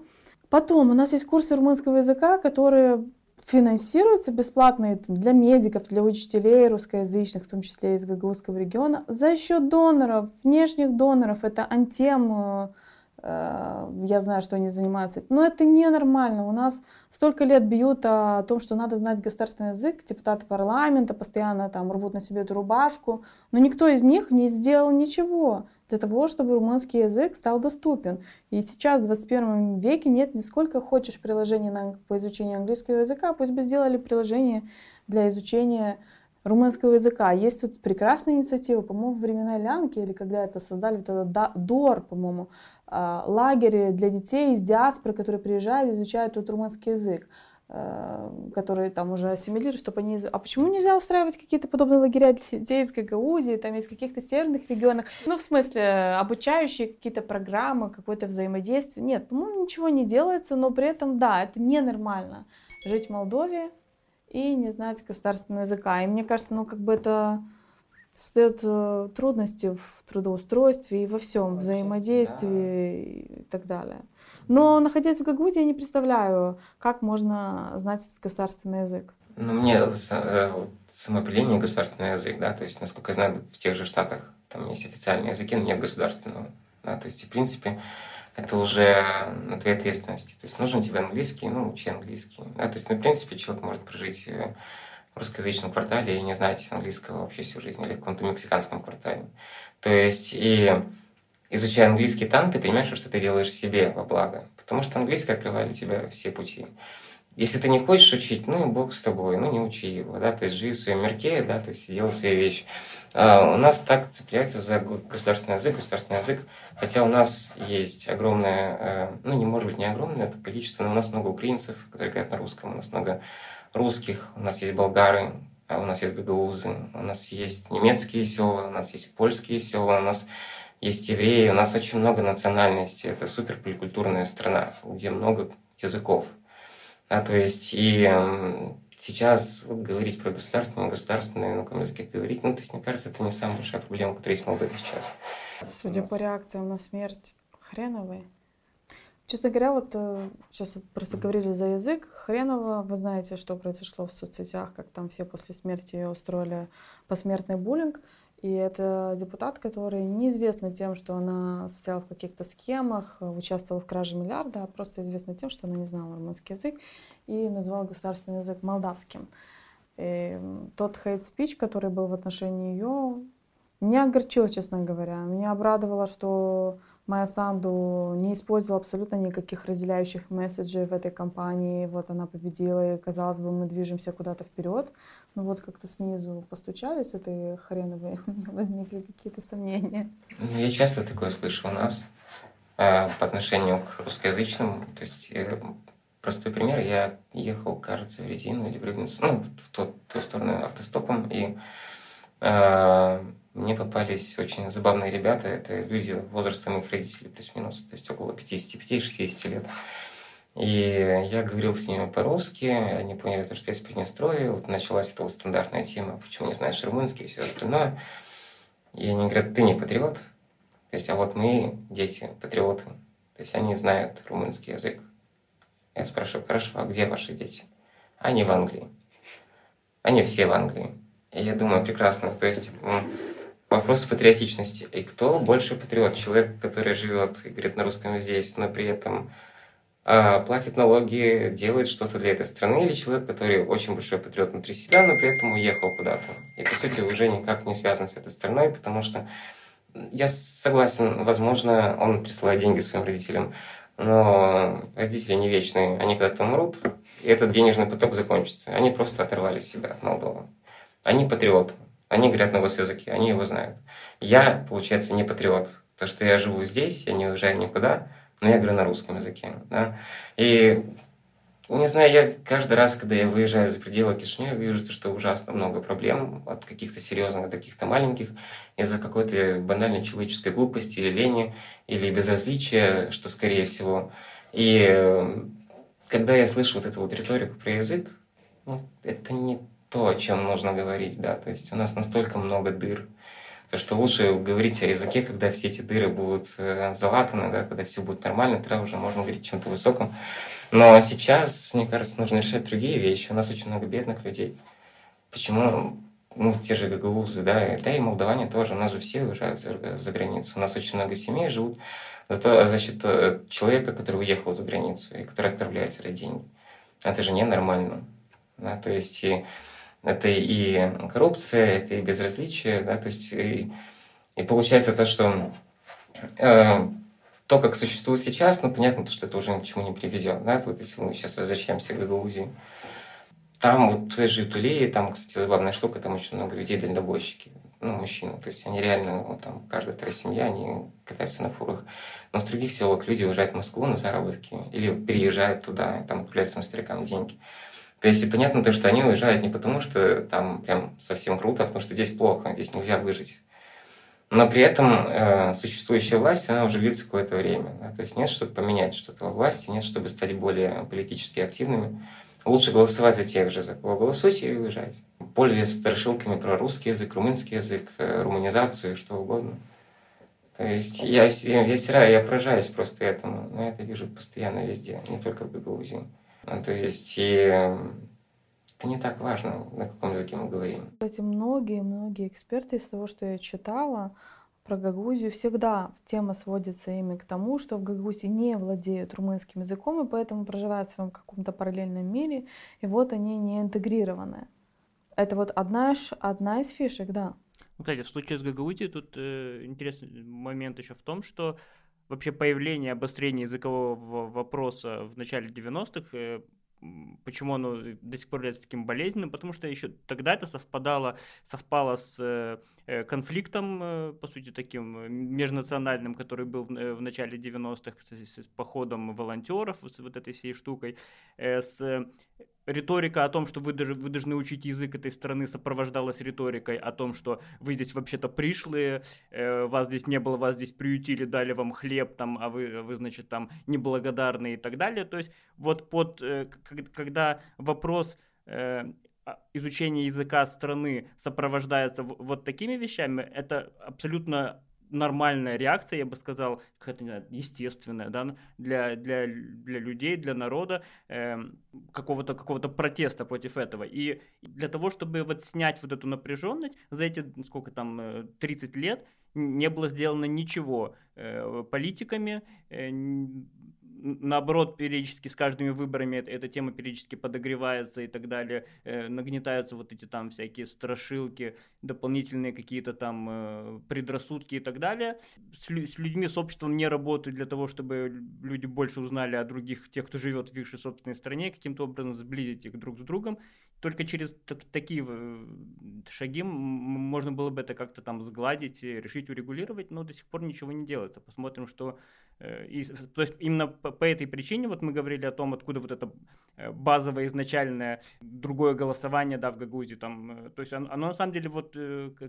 Потом у нас есть курсы румынского языка, которые финансируются бесплатные для медиков, для учителей русскоязычных, в том числе из Гагаузского региона, за счет доноров, внешних доноров. Это Антем, э, я знаю, что они занимаются. Но это ненормально. У нас столько лет бьют о том, что надо знать государственный язык. Депутаты парламента постоянно там рвут на себе эту рубашку. Но никто из них не сделал ничего для того, чтобы румынский язык стал доступен. И сейчас, в 21 веке, нет нисколько хочешь приложений на, по изучению английского языка, пусть бы сделали приложение для изучения румынского языка. Есть вот прекрасная инициатива, по-моему, времена Лянки, или когда это создали, вот это ДОР, по-моему, а, лагерь для детей из диаспоры, которые приезжают, изучают тут румынский язык. Э, которые там уже ассимилируют, чтобы они... А почему нельзя устраивать какие-то подобные лагеря для детей из Гагаузии, там из каких-то северных регионах? Ну, в смысле, обучающие какие-то программы, какое-то взаимодействие. Нет, по-моему, ничего не делается, но при этом, да, это ненормально жить в Молдове и не знать государственного языка. И мне кажется, ну, как бы это создает э, трудности в трудоустройстве и во всем, взаимодействии да. и так далее. Но находясь в Гагаузии, я не представляю, как можно знать государственный язык. Ну, мне э, самоопределение государственный язык, да, то есть, насколько я знаю, в тех же штатах там есть официальные языки, но нет государственного. Да, то есть, в принципе, это уже на твоей ответственности. То есть, нужен тебе английский, ну, учи английский. Да, то есть, ну, в принципе, человек может прожить э, в русскоязычном квартале и не знать английского вообще всю жизнь, или в каком-то мексиканском квартале. То есть, и изучая английский там, ты понимаешь, что ты делаешь себе во благо. Потому что английский открывает для тебя все пути. Если ты не хочешь учить, ну и бог с тобой, ну не учи его, да, то есть живи в своем мирке, да, то есть делай свои вещи. А у нас так цепляется за государственный язык, государственный язык, хотя у нас есть огромное, э, ну не может быть не огромное по количеству, но у нас много украинцев, которые говорят на русском, у нас много русских, у нас есть болгары, а у нас есть гагаузы, у нас есть немецкие села, у нас есть польские села, у нас есть евреи, у нас очень много национальностей. Это супер поликультурная страна, где много языков. А, то есть и сейчас вот, говорить про государственное, государственное, каком языке говорить, ну, то есть, мне кажется, это не самая большая проблема, которая есть в Молдове сейчас. Судя по реакциям на смерть, хреновый. Честно говоря, вот сейчас э, просто говорили за язык. Хреново, вы знаете, что произошло в соцсетях, как там все после смерти ее устроили посмертный буллинг. И это депутат, который неизвестна тем, что она состояла в каких-то схемах, участвовала в краже миллиарда, а просто известна тем, что она не знала румынский язык и назвала государственный язык молдавским. И тот хейт-спич, который был в отношении ее, меня огорчил, честно говоря. Меня обрадовало, что Майя Санду не использовала абсолютно никаких разделяющих месседжей в этой кампании. Вот она победила, и, казалось бы, мы движемся куда-то вперед. Но вот как-то снизу постучались этой хреновой, [laughs] возникли какие-то сомнения. Я часто такое слышу у нас э, по отношению к русскоязычным. То есть, э, простой пример, я ехал, кажется, в резину или в Рыбницу, ну, в ту, ту сторону автостопом, и мне попались очень забавные ребята. Это люди возраста моих родителей, плюс-минус, то есть около 55-60 лет. И я говорил с ними по-русски, они поняли то, что я из Приднестровья. Вот началась эта вот стандартная тема, почему не знаешь румынский и все остальное. И они говорят, ты не патриот? То есть, а вот мы, дети, патриоты. То есть, они знают румынский язык. Я спрашиваю, хорошо, а где ваши дети? Они в Англии. Они все в Англии. Я думаю, прекрасно. То есть, вопрос патриотичности. И кто больше патриот? Человек, который живет и говорит на русском здесь, но при этом э, платит налоги, делает что-то для этой страны, или человек, который очень большой патриот внутри себя, но при этом уехал куда-то. И, по сути, уже никак не связан с этой страной, потому что я согласен, возможно, он присылает деньги своим родителям, но родители не вечные, они когда-то умрут, и этот денежный поток закончится. Они просто оторвали себя от Молдовы. Они патриоты, они говорят на госязыке, они его знают. Я, получается, не патриот, потому что я живу здесь, я не уезжаю никуда, но я говорю на русском языке. Да? И не знаю, я каждый раз, когда я выезжаю за пределы Кишинева, вижу, что ужасно много проблем, от каких-то серьезных до каких-то маленьких, из-за какой-то банальной человеческой глупости или лени, или безразличия, что скорее всего. И э, когда я слышу вот эту вот риторику про язык, ну, это не то, о чем нужно говорить, да, то есть у нас настолько много дыр, то, что лучше говорить о языке, когда все эти дыры будут э, залатаны, да, когда все будет нормально, тогда уже можно говорить о чем-то высоком. Но сейчас, мне кажется, нужно решать другие вещи. У нас очень много бедных людей. Почему ну, те же гагаузы, да, да и молдаване тоже, у нас же все уезжают за, за границу. У нас очень много семей живут за, то, за счет э, человека, который уехал за границу и который отправляет сюда деньги. Это же ненормально. Да? То есть и это и коррупция, это и безразличие, да, то есть и, и получается то, что э, то, как существует сейчас, ну, понятно, что это уже ни к чему не приведет, да, вот если мы сейчас возвращаемся к Гагаузии, там вот той же Итулее, там, кстати, забавная штука, там очень много людей дальнобойщики, ну, мужчины, то есть они реально, вот там, каждая вторая семья, они катаются на фурах. Но в других селах люди уезжают в Москву на заработки или переезжают туда, и там отправляют своим старикам деньги. То есть и понятно то, что они уезжают не потому, что там прям совсем круто, а потому что здесь плохо, здесь нельзя выжить. Но при этом э, существующая власть, она уже длится какое-то время. Да? То есть нет, чтобы поменять что-то во власти, нет, чтобы стать более политически активными. Лучше голосовать за тех же, за кого голосуйте и уезжать. Пользуясь страшилками про русский язык, румынский язык, э, руманизацию, что угодно. То есть я, я всегда я поражаюсь просто этому, но я это вижу постоянно везде, не только в Гагаузии. А, то есть и это не так важно, на каком языке мы говорим. Кстати, многие-многие эксперты из того, что я читала про Гагаузию, всегда тема сводится именно к тому, что в Гагаузии не владеют румынским языком, и поэтому проживают в своем каком-то параллельном мире, и вот они не интегрированы. Это вот одна, одна из фишек, да. Ну, кстати, в случае с Гагаузией тут э, интересный момент еще в том, что вообще появление обострения языкового вопроса в начале 90-х, э, почему оно до сих пор является таким болезненным, потому что еще тогда это совпадало, совпало с э, э, конфликтом, по сути, таким межнациональным, который был в начале 90-х, с походом волонтеров, с вот этой всей штукой, с риторика о том, что вы, вы должны учить язык этой страны, сопровождалась риторикой о том, что вы здесь вообще-то пришлые, э, вас здесь не было, вас здесь приютили, дали вам хлеб, там, а вы, вы значит, там неблагодарны и так далее. То есть вот под, э, когда вопрос э, изучения языка страны сопровождается вот такими вещами, это абсолютно нормальная реакция, я бы сказал, какая-то естественная, да, для, для, для людей, для народа, э, какого-то какого протеста против этого. И для того, чтобы вот снять вот эту напряженность, за эти, сколько там, 30 э, лет не было сделано ничего э, политиками, э, наоборот, периодически с каждыми выборами эта, эта тема периодически подогревается и так далее, э, нагнетаются вот эти там всякие страшилки, дополнительные какие-то там э, предрассудки и так далее. С, с людьми, с обществом не работают для того, чтобы люди больше узнали о других, тех, кто живет в их собственной стране, каким-то образом сблизить их друг с другом. Только через так, такие шаги можно было бы это как-то там сгладить, решить урегулировать, но до сих пор ничего не делается. Посмотрим, что и, то есть именно по, по этой причине вот мы говорили о том, откуда вот это э, базовое изначальное другое голосование, да, в Гагаузии там, э, то есть оно, оно на самом деле вот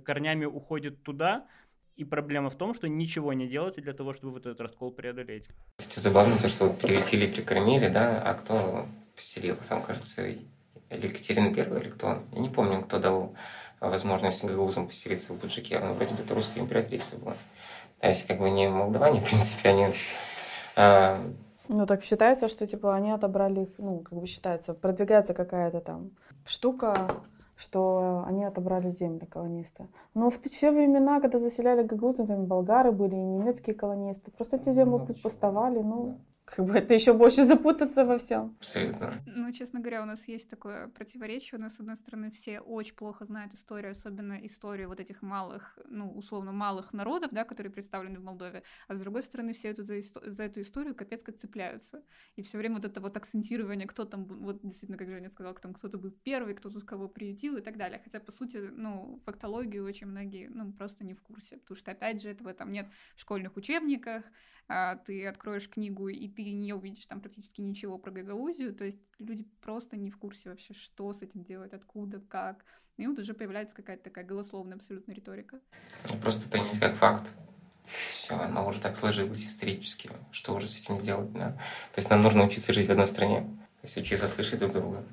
корнями уходит туда, и проблема в том, что ничего не делается для того, чтобы вот этот раскол преодолеть. Кстати, забавно то, что приютили и прикормили, да, а кто поселил, там, кажется, Екатерина Первая, или кто, я не помню, кто дал возможность гагаузам поселиться в Буджике, но вроде бы это русская императрица была. А если как бы не молдаване, [laughs] в принципе, они... А... Ну, так считается, что, типа, они отобрали их, ну, как бы считается, продвигается какая-то там штука, что они отобрали земли колонисты. Но в те времена, когда заселяли Гагаузию, там болгары были и немецкие колонисты. Просто эти земли ну, пустовали, ну, как бы это еще больше запутаться во всем. Абсолютно. Ну, честно говоря, у нас есть такое противоречие. У нас, с одной стороны, все очень плохо знают историю, особенно историю вот этих малых, ну, условно, малых народов, да, которые представлены в Молдове. А с другой стороны, все это за, за эту историю капец как цепляются. И все время вот это вот акцентирование, кто там, вот действительно, как Женя сказал, там кто-то был первый, кто-то с кого приютил и так далее. Хотя, по сути, ну, фактологию очень многие, ну, просто не в курсе. Потому что, опять же, этого там нет в школьных учебниках, ты откроешь книгу, и ты не увидишь там практически ничего про Гагаузию, то есть люди просто не в курсе вообще, что с этим делать, откуда, как. И вот уже появляется какая-то такая голословная абсолютно риторика. Ну, просто принять как факт. Все, оно уже так сложилось исторически. Что уже с этим сделать? Да? То есть нам нужно учиться жить в одной стране. То есть учиться слышать друг друга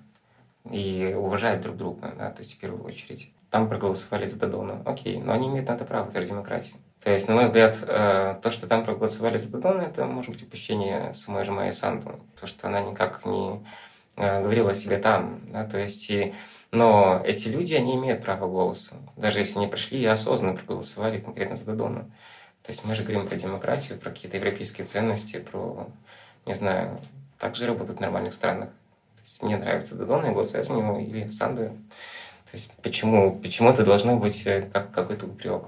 и уважать друг друга, да, то есть в первую очередь. Там проголосовали за Додона. Окей, но они имеют на это право, это демократия. То есть, на мой взгляд, э, то, что там проголосовали за Додона, это может быть упущение самой же Майи Санду. То, что она никак не э, говорила о себе там. Да, то есть, и, но эти люди, они имеют право голоса. Даже если они пришли и осознанно проголосовали конкретно за Додона. То есть мы же говорим про демократию, про какие-то европейские ценности, про, не знаю, так же работают в нормальных странах. То есть мне нравится Додон, я голосую за него, или Санду. То есть почему, почему это должно быть э, как какой-то упрек?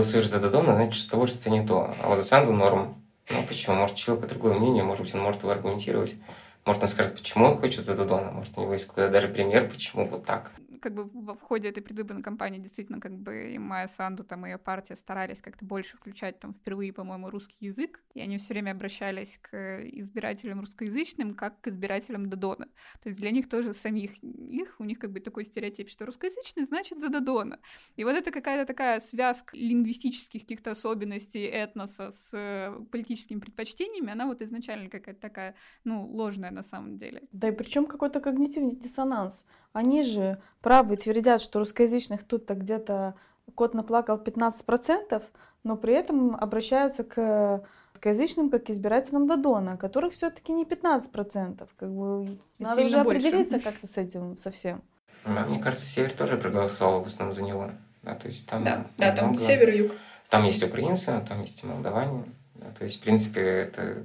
Голосуешь за Додона, значит, с того, что это не то. А вот за Санду норм. Ну, почему? Может, человек другое мнение, может быть, он может его аргументировать. Может, он скажет, почему он хочет за Додона. Может, у него есть какой-то даже пример, почему вот так как бы в ходе этой предвыборной кампании действительно как бы и Майя Санду, там, и ее партия старались как-то больше включать там впервые, по-моему, русский язык, и они все время обращались к избирателям русскоязычным как к избирателям Додона. То есть для них тоже самих их, у них как бы такой стереотип, что русскоязычный значит за Додона. И вот это какая-то такая связка лингвистических каких-то особенностей этноса с э, политическими предпочтениями, она вот изначально какая-то такая, ну, ложная на самом деле. Да и причем какой-то когнитивный диссонанс. Они же правы твердят, что русскоязычных тут-то где-то кот наплакал 15%, но при этом обращаются к русскоязычным как избирателям Дадона, которых все-таки не 15%. Как бы надо уже больше. определиться как-то с этим совсем. Да, мне кажется, Север тоже проголосовал в основном за него. Да, то есть там, да, да, там много... Север и Юг. Там есть украинцы, там есть и молдаване. Да, то есть, в принципе, это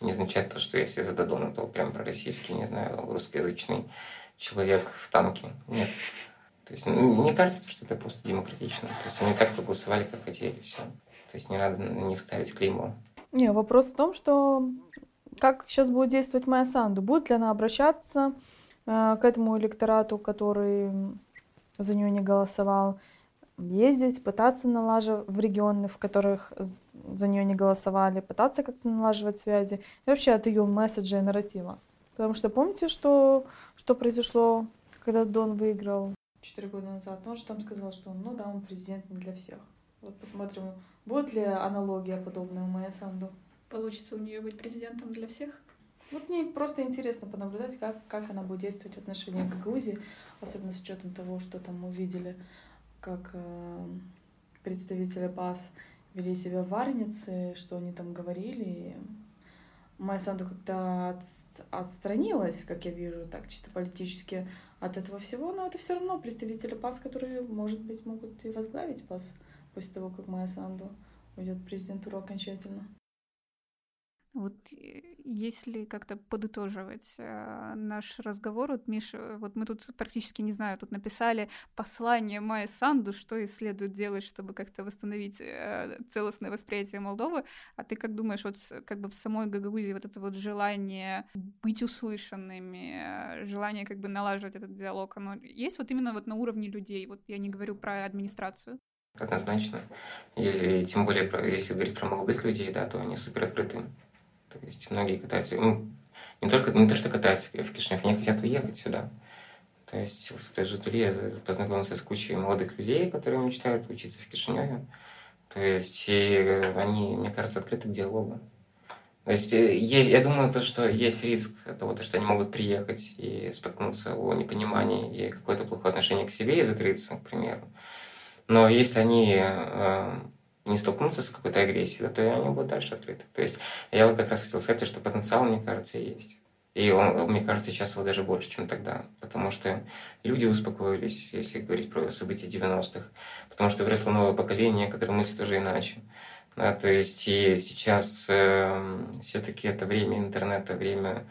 не означает то, что если за Дадона, то прям пророссийский, не знаю, русскоязычный человек в танке. Нет. То есть мне кажется, что это просто демократично. То есть они так проголосовали, как хотели, все. То есть не надо на них ставить клеймо. Не, вопрос в том, что как сейчас будет действовать Майя Санду? Будет ли она обращаться э, к этому электорату, который за нее не голосовал, ездить, пытаться налаживать в регионы, в которых за нее не голосовали, пытаться как-то налаживать связи, и вообще от ее месседжа и нарратива. Потому что помните, что, что произошло, когда Дон выиграл четыре года назад? Он же там сказал, что ну да, он президент не для всех. Вот посмотрим, будет ли аналогия подобная у Майя Санду. Получится у нее быть президентом для всех? Вот мне просто интересно понаблюдать, как, как она будет действовать в отношении к Грузии, особенно с учетом того, что там мы видели, как э, представители ПАС вели себя в Варнице, что они там говорили. Майя Санду как-то отстранилась, как я вижу, так чисто политически от этого всего, но это все равно представители ПАС, которые, может быть, могут и возглавить ПАС после того, как Майя Санду уйдет в президентуру окончательно. Вот э, если как-то подытоживать э, наш разговор, вот, Миша, вот мы тут практически, не знаю, тут написали послание Майе Санду, что и следует делать, чтобы как-то восстановить э, целостное восприятие Молдовы, а ты как думаешь, вот как бы в самой Гагаузии вот это вот желание быть услышанными, э, желание как бы налаживать этот диалог, оно есть вот именно вот на уровне людей, вот я не говорю про администрацию? Однозначно. И, тем более, если говорить про молодых людей, да, то они супер открыты то есть многие катаются, ну, не только, не то, что катаются в Кишинев, они хотят уехать сюда. То есть в той же я познакомился с кучей молодых людей, которые мечтают учиться в Кишиневе. То есть и они, мне кажется, открыты к диалогу. То есть есть, я думаю, то, что есть риск того, то, что они могут приехать и споткнуться о непонимании и какое-то плохое отношение к себе и закрыться, к примеру. Но если они э, не столкнуться с какой-то агрессией, да, то они будут дальше открыты. То есть я вот как раз хотел сказать, что потенциал, мне кажется, есть. И он, мне кажется, сейчас его даже больше, чем тогда. Потому что люди успокоились, если говорить про события 90-х. Потому что выросло новое поколение, которое мыслит уже иначе. Да, то есть и сейчас э, все-таки это время интернета, время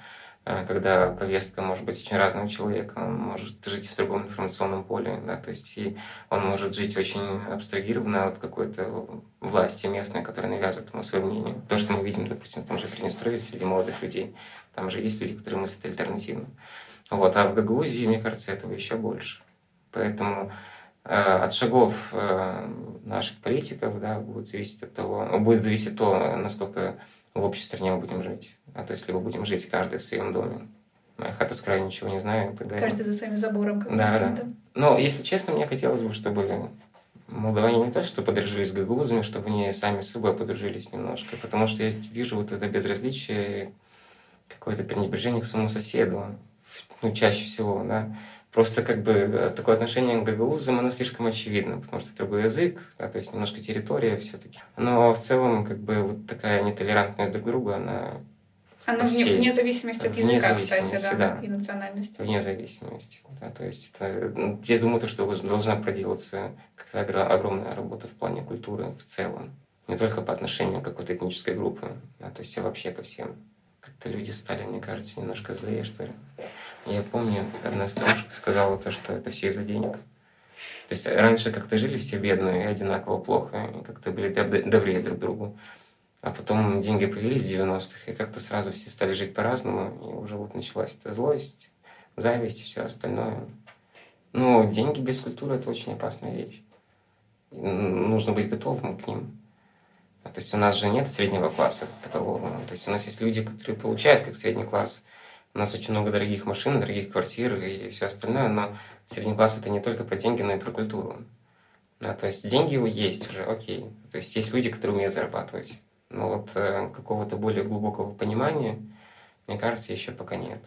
когда повестка может быть очень разная у он может жить в другом информационном поле, да, то есть и он может жить очень абстрагированно от какой-то власти местной, которая навязывает ему свое мнение. То, что мы видим, допустим, там же Приднестровье среди молодых людей, там же есть люди, которые мыслят альтернативно. Вот, а в Гагаузии, мне кажется, этого еще больше. Поэтому э, от шагов э, наших политиков да, будет зависеть от того, будет зависеть то, насколько в общей стране мы будем жить. А то есть либо будем жить каждый в своем доме. Моя хата с краю ничего не знаю и так далее. Каждый за своим забором. Как да, да. Но, если честно, мне хотелось бы, чтобы молдаване не то, что подружились с гагаузами, чтобы они сами с собой подружились немножко. Потому что я вижу вот это безразличие, какое-то пренебрежение к своему соседу. Ну, чаще всего, да. Просто как бы э, такое отношение к гагаузам, оно слишком очевидно, потому что другой язык, да, то есть немножко территория все-таки. Но в целом как бы вот такая нетолерантность друг к другу, она она вне, вне зависимости от вне языка, зависимости, кстати, да, да, и национальности. Вне зависимости, да, то есть это, ну, я думаю, то, что должна проделаться какая-то огромная работа в плане культуры в целом, не только по отношению к какой-то этнической группе, да, то есть а вообще ко всем. Как-то люди стали, мне кажется, немножко злее, что ли. Я помню, одна старушка сказала то, что это все из-за денег. То есть раньше как-то жили все бедные одинаково плохо, и как-то были добрее друг другу. А потом деньги появились в 90-х, и как-то сразу все стали жить по-разному, и уже вот началась эта злость, зависть и все остальное. Но деньги без культуры – это очень опасная вещь. И нужно быть готовым к ним. А то есть у нас же нет среднего класса такового. То есть у нас есть люди, которые получают как средний класс – у нас очень много дорогих машин, дорогих квартир и все остальное, но средний класс это не только про деньги, но и про культуру. Да, то есть деньги есть уже, окей. То есть есть люди, которые умеют зарабатывать. Но вот э, какого-то более глубокого понимания, мне кажется, еще пока нет.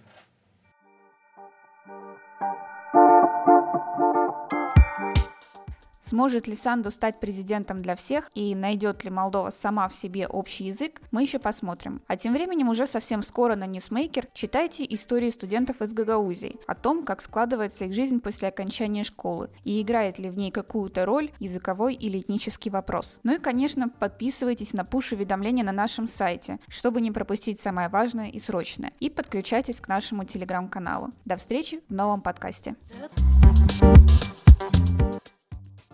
Сможет ли Санду стать президентом для всех и найдет ли Молдова сама в себе общий язык, мы еще посмотрим. А тем временем уже совсем скоро на Newsmaker читайте истории студентов из Гагаузии, о том, как складывается их жизнь после окончания школы и играет ли в ней какую-то роль языковой или этнический вопрос. Ну и, конечно, подписывайтесь на пуш-уведомления на нашем сайте, чтобы не пропустить самое важное и срочное. И подключайтесь к нашему телеграм-каналу. До встречи в новом подкасте. Oops.